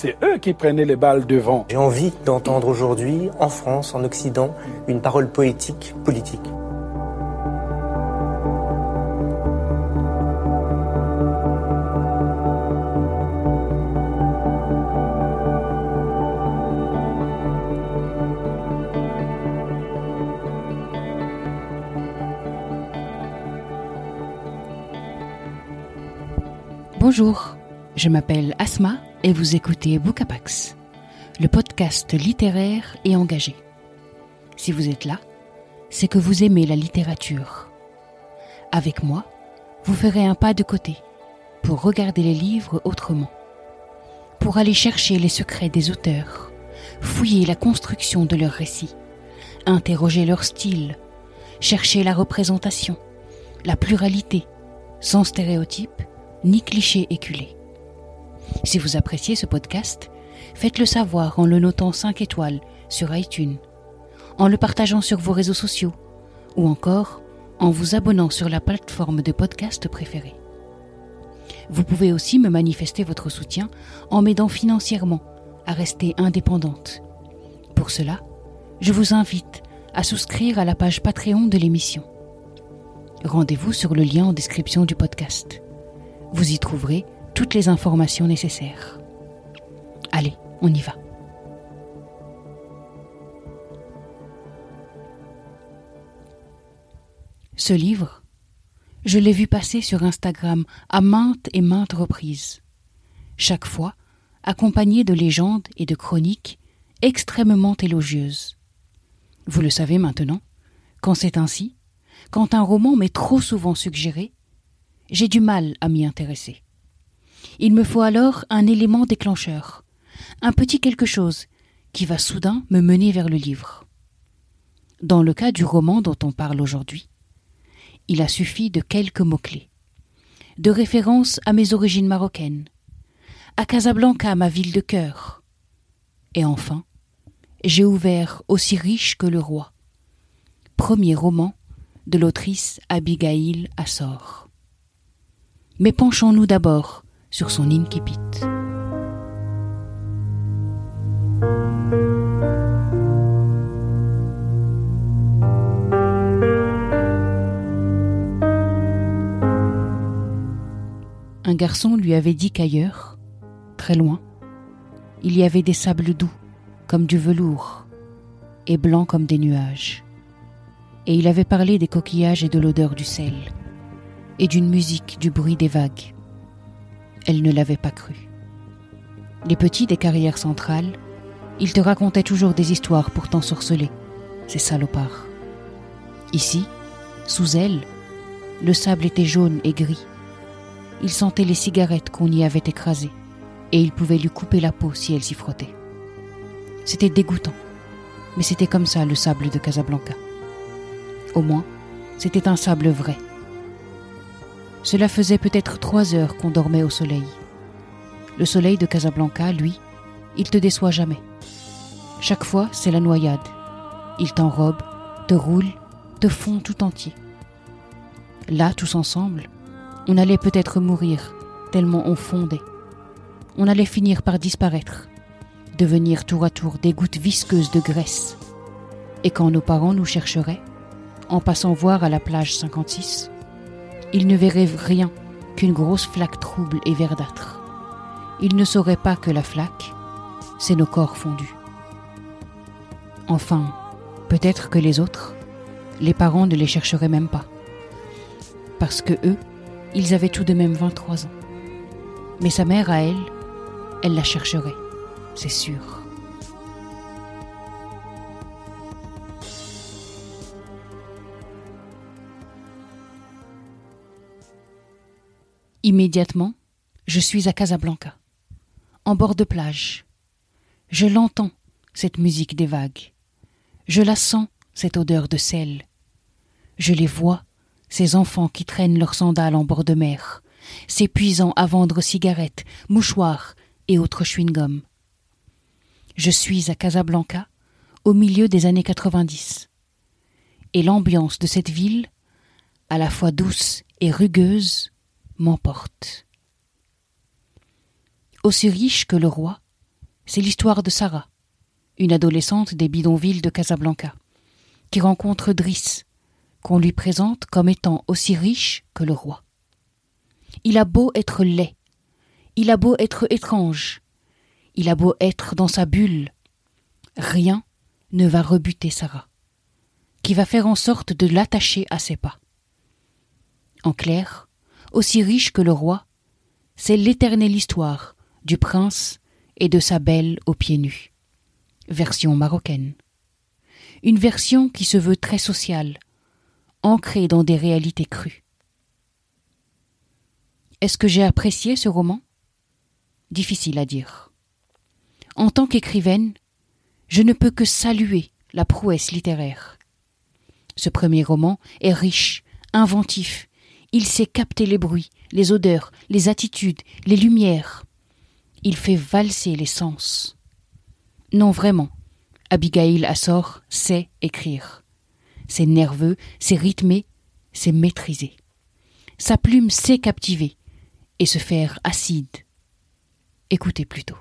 c'est eux qui prenaient les balles devant. J'ai envie d'entendre aujourd'hui, en France, en Occident, une parole poétique, politique. Bonjour, je m'appelle Asma et vous écoutez Bookapax, le podcast littéraire et engagé. Si vous êtes là, c'est que vous aimez la littérature. Avec moi, vous ferez un pas de côté pour regarder les livres autrement, pour aller chercher les secrets des auteurs, fouiller la construction de leurs récits, interroger leur style, chercher la représentation, la pluralité, sans stéréotypes ni clichés éculés. Si vous appréciez ce podcast, faites-le savoir en le notant 5 étoiles sur iTunes, en le partageant sur vos réseaux sociaux ou encore en vous abonnant sur la plateforme de podcast préférée. Vous pouvez aussi me manifester votre soutien en m'aidant financièrement à rester indépendante. Pour cela, je vous invite à souscrire à la page Patreon de l'émission. Rendez-vous sur le lien en description du podcast. Vous y trouverez toutes les informations nécessaires. Allez, on y va. Ce livre, je l'ai vu passer sur Instagram à maintes et maintes reprises, chaque fois accompagné de légendes et de chroniques extrêmement élogieuses. Vous le savez maintenant, quand c'est ainsi, quand un roman m'est trop souvent suggéré, j'ai du mal à m'y intéresser. Il me faut alors un élément déclencheur, un petit quelque chose qui va soudain me mener vers le livre. Dans le cas du roman dont on parle aujourd'hui, il a suffi de quelques mots-clés, de références à mes origines marocaines, à Casablanca, ma ville de cœur, et enfin, j'ai ouvert aussi riche que le roi. Premier roman de l'autrice Abigail Assor. Mais penchons-nous d'abord sur son incipit. Un garçon lui avait dit qu'ailleurs, très loin, il y avait des sables doux comme du velours et blancs comme des nuages. Et il avait parlé des coquillages et de l'odeur du sel, et d'une musique, du bruit des vagues. Elle ne l'avait pas cru. Les petits des carrières centrales, ils te racontaient toujours des histoires pour t'ensorceler, ces salopards. Ici, sous elle, le sable était jaune et gris. Il sentait les cigarettes qu'on y avait écrasées, et il pouvait lui couper la peau si elle s'y frottait. C'était dégoûtant, mais c'était comme ça le sable de Casablanca. Au moins, c'était un sable vrai. Cela faisait peut-être trois heures qu'on dormait au soleil. Le soleil de Casablanca, lui, il te déçoit jamais. Chaque fois, c'est la noyade. Il t'enrobe, te roule, te fond tout entier. Là, tous ensemble, on allait peut-être mourir, tellement on fondait. On allait finir par disparaître, devenir tour à tour des gouttes visqueuses de graisse. Et quand nos parents nous chercheraient, en passant voir à la plage 56, ils ne verraient rien qu'une grosse flaque trouble et verdâtre. Ils ne sauraient pas que la flaque, c'est nos corps fondus. Enfin, peut-être que les autres, les parents ne les chercheraient même pas. Parce que eux, ils avaient tout de même 23 ans. Mais sa mère à elle, elle la chercherait, c'est sûr. Immédiatement, je suis à Casablanca, en bord de plage. Je l'entends, cette musique des vagues, Je la sens, cette odeur de sel. Je les vois, ces enfants qui traînent leurs sandales en bord de mer, s'épuisant à vendre cigarettes, mouchoirs et autres chewing-gums. Je suis à Casablanca, au milieu des années 90. Et l'ambiance de cette ville, à la fois douce et rugueuse, m'emporte. Aussi riche que le roi, c'est l'histoire de Sarah, une adolescente des bidonvilles de Casablanca, qui rencontre Driss, qu'on lui présente comme étant aussi riche que le roi. Il a beau être laid, il a beau être étrange, il a beau être dans sa bulle, rien ne va rebuter Sarah, qui va faire en sorte de l'attacher à ses pas. En clair, aussi riche que le roi, c'est l'éternelle histoire du prince et de sa belle aux pieds nus. Version marocaine. Une version qui se veut très sociale, ancrée dans des réalités crues. Est-ce que j'ai apprécié ce roman? Difficile à dire. En tant qu'écrivaine, je ne peux que saluer la prouesse littéraire. Ce premier roman est riche, inventif, il sait capter les bruits, les odeurs, les attitudes, les lumières. Il fait valser les sens. Non, vraiment, Abigail Assor sait écrire. C'est nerveux, c'est rythmé, c'est maîtrisé. Sa plume sait captiver et se faire acide. Écoutez plutôt.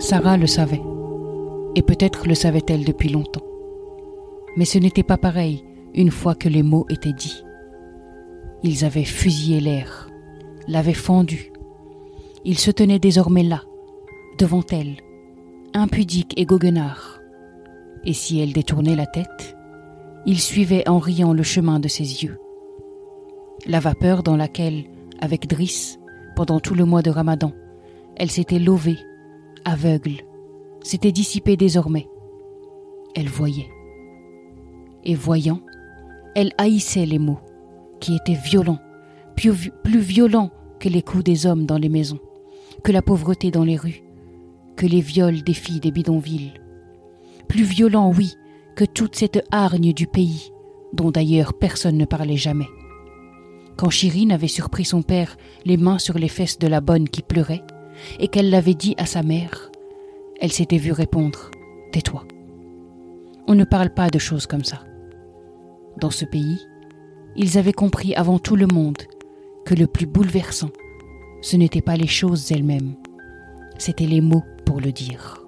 Sarah le savait, et peut-être le savait-elle depuis longtemps. Mais ce n'était pas pareil une fois que les mots étaient dits. Ils avaient fusillé l'air, l'avaient fendu. Il se tenait désormais là, devant elle, impudique et goguenard. Et si elle détournait la tête, il suivait en riant le chemin de ses yeux. La vapeur dans laquelle, avec Driss, pendant tout le mois de Ramadan, elle s'était levée, aveugle, s'était dissipée désormais. Elle voyait et voyant, elle haïssait les mots, qui étaient violents, plus, violents que les coups des hommes dans les maisons, que la pauvreté dans les rues, que les viols des filles des bidonvilles. Plus violents, oui, que toute cette hargne du pays, dont d'ailleurs personne ne parlait jamais. Quand Chirine avait surpris son père les mains sur les fesses de la bonne qui pleurait, et qu'elle l'avait dit à sa mère, elle s'était vue répondre Tais-toi. On ne parle pas de choses comme ça. Dans ce pays, ils avaient compris avant tout le monde que le plus bouleversant, ce n'étaient pas les choses elles-mêmes, c'étaient les mots pour le dire.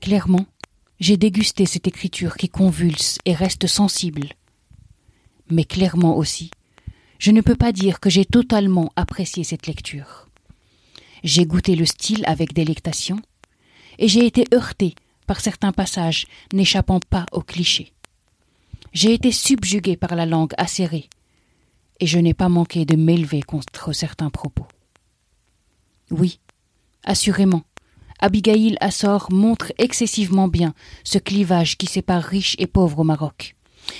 Clairement, j'ai dégusté cette écriture qui convulse et reste sensible. Mais clairement aussi, je ne peux pas dire que j'ai totalement apprécié cette lecture. J'ai goûté le style avec délectation, et j'ai été heurté par certains passages n'échappant pas aux clichés. J'ai été subjugué par la langue acérée, et je n'ai pas manqué de m'élever contre certains propos. Oui, assurément, Abigail Assor montre excessivement bien ce clivage qui sépare riches et pauvres au Maroc,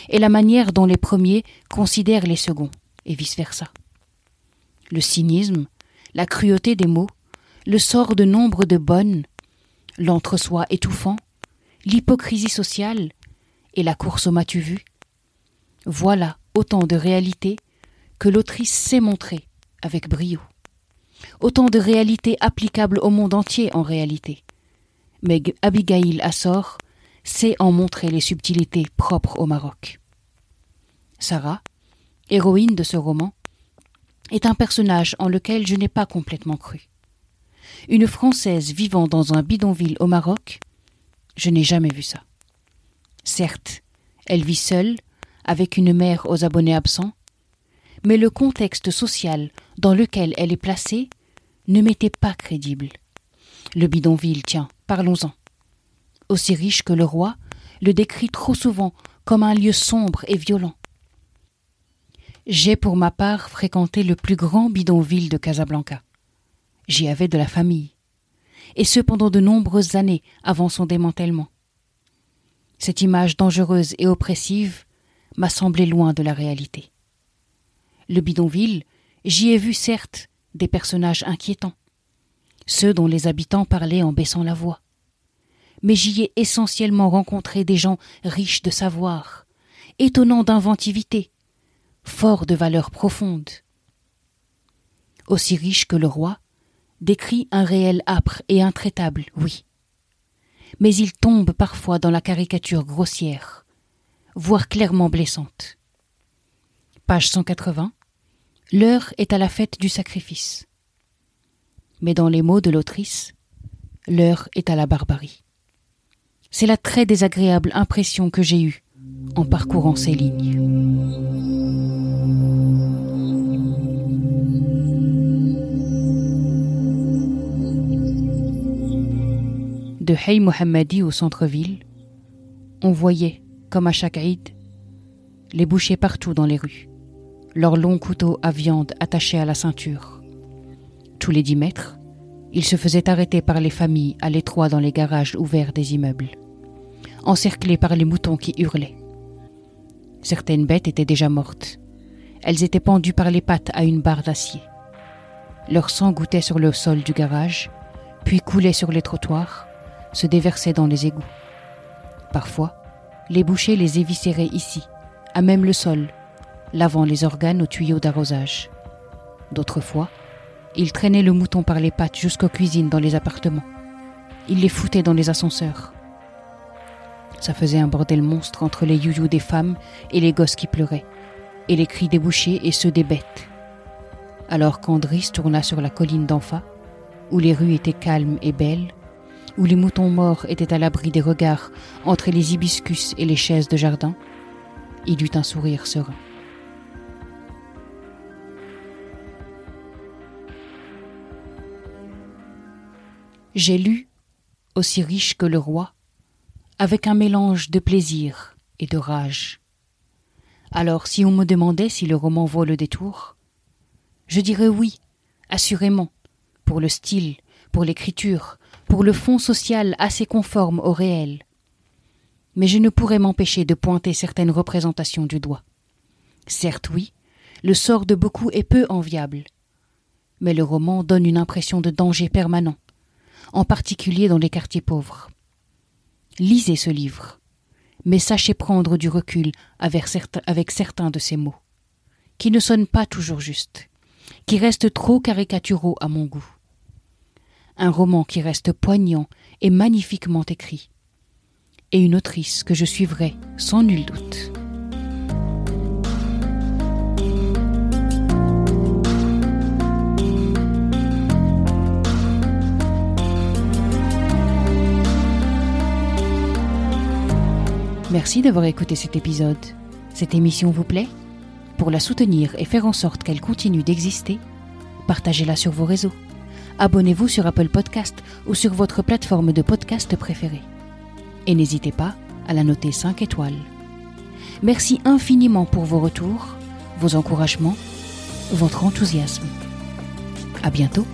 et la manière dont les premiers considèrent les seconds, et vice-versa. Le cynisme, la cruauté des mots, le sort de nombre de bonnes, l'entre-soi étouffant, l'hypocrisie sociale et la course au matu vu. Voilà autant de réalités que l'autrice sait montrer avec brio. Autant de réalités applicables au monde entier en réalité. Mais Abigail Assor sait en montrer les subtilités propres au Maroc. Sarah, héroïne de ce roman, est un personnage en lequel je n'ai pas complètement cru. Une Française vivant dans un bidonville au Maroc, je n'ai jamais vu ça. Certes, elle vit seule, avec une mère aux abonnés absents, mais le contexte social dans lequel elle est placée ne m'était pas crédible. Le bidonville, tiens, parlons-en. Aussi riche que le roi, le décrit trop souvent comme un lieu sombre et violent. J'ai pour ma part fréquenté le plus grand bidonville de Casablanca. J'y avais de la famille, et ce pendant de nombreuses années avant son démantèlement. Cette image dangereuse et oppressive m'a semblé loin de la réalité. Le bidonville, J'y ai vu certes des personnages inquiétants, ceux dont les habitants parlaient en baissant la voix. Mais j'y ai essentiellement rencontré des gens riches de savoir, étonnants d'inventivité, forts de valeurs profondes. Aussi riche que le roi, décrit un réel âpre et intraitable, oui. Mais il tombe parfois dans la caricature grossière, voire clairement blessante. Page 180. L'heure est à la fête du sacrifice. Mais dans les mots de l'autrice, l'heure est à la barbarie. C'est la très désagréable impression que j'ai eue en parcourant ces lignes. De Hay Mohammadi au centre-ville, on voyait, comme à chaque Eid, les bouchers partout dans les rues, leurs longs couteaux à viande attachés à la ceinture. Tous les dix mètres, ils se faisaient arrêter par les familles à l'étroit dans les garages ouverts des immeubles, encerclés par les moutons qui hurlaient. Certaines bêtes étaient déjà mortes. Elles étaient pendues par les pattes à une barre d'acier. Leur sang goûtait sur le sol du garage, puis coulait sur les trottoirs, se déversait dans les égouts. Parfois, les bouchers les éviscéraient ici, à même le sol, lavant les organes aux tuyaux d'arrosage. D'autres fois, ils traînaient le mouton par les pattes jusqu'aux cuisines dans les appartements. Ils les foutaient dans les ascenseurs. Ça faisait un bordel monstre entre les youyous des femmes et les gosses qui pleuraient, et les cris des bouchers et ceux des bêtes. Alors qu'Andris tourna sur la colline d'Enfa, où les rues étaient calmes et belles, où les moutons morts étaient à l'abri des regards entre les hibiscus et les chaises de jardin, il eut un sourire serein. J'ai lu, aussi riche que le roi, avec un mélange de plaisir et de rage. Alors si on me demandait si le roman vaut le détour, je dirais oui, assurément, pour le style, pour l'écriture, pour le fond social assez conforme au réel. Mais je ne pourrais m'empêcher de pointer certaines représentations du doigt. Certes oui, le sort de beaucoup est peu enviable, mais le roman donne une impression de danger permanent, en particulier dans les quartiers pauvres. Lisez ce livre, mais sachez prendre du recul avec certains de ces mots, qui ne sonnent pas toujours justes, qui restent trop caricaturaux à mon goût. Un roman qui reste poignant et magnifiquement écrit, et une autrice que je suivrai sans nul doute. Merci d'avoir écouté cet épisode. Cette émission vous plaît? Pour la soutenir et faire en sorte qu'elle continue d'exister, partagez-la sur vos réseaux. Abonnez-vous sur Apple Podcast ou sur votre plateforme de podcast préférée. Et n'hésitez pas à la noter 5 étoiles. Merci infiniment pour vos retours, vos encouragements, votre enthousiasme. À bientôt.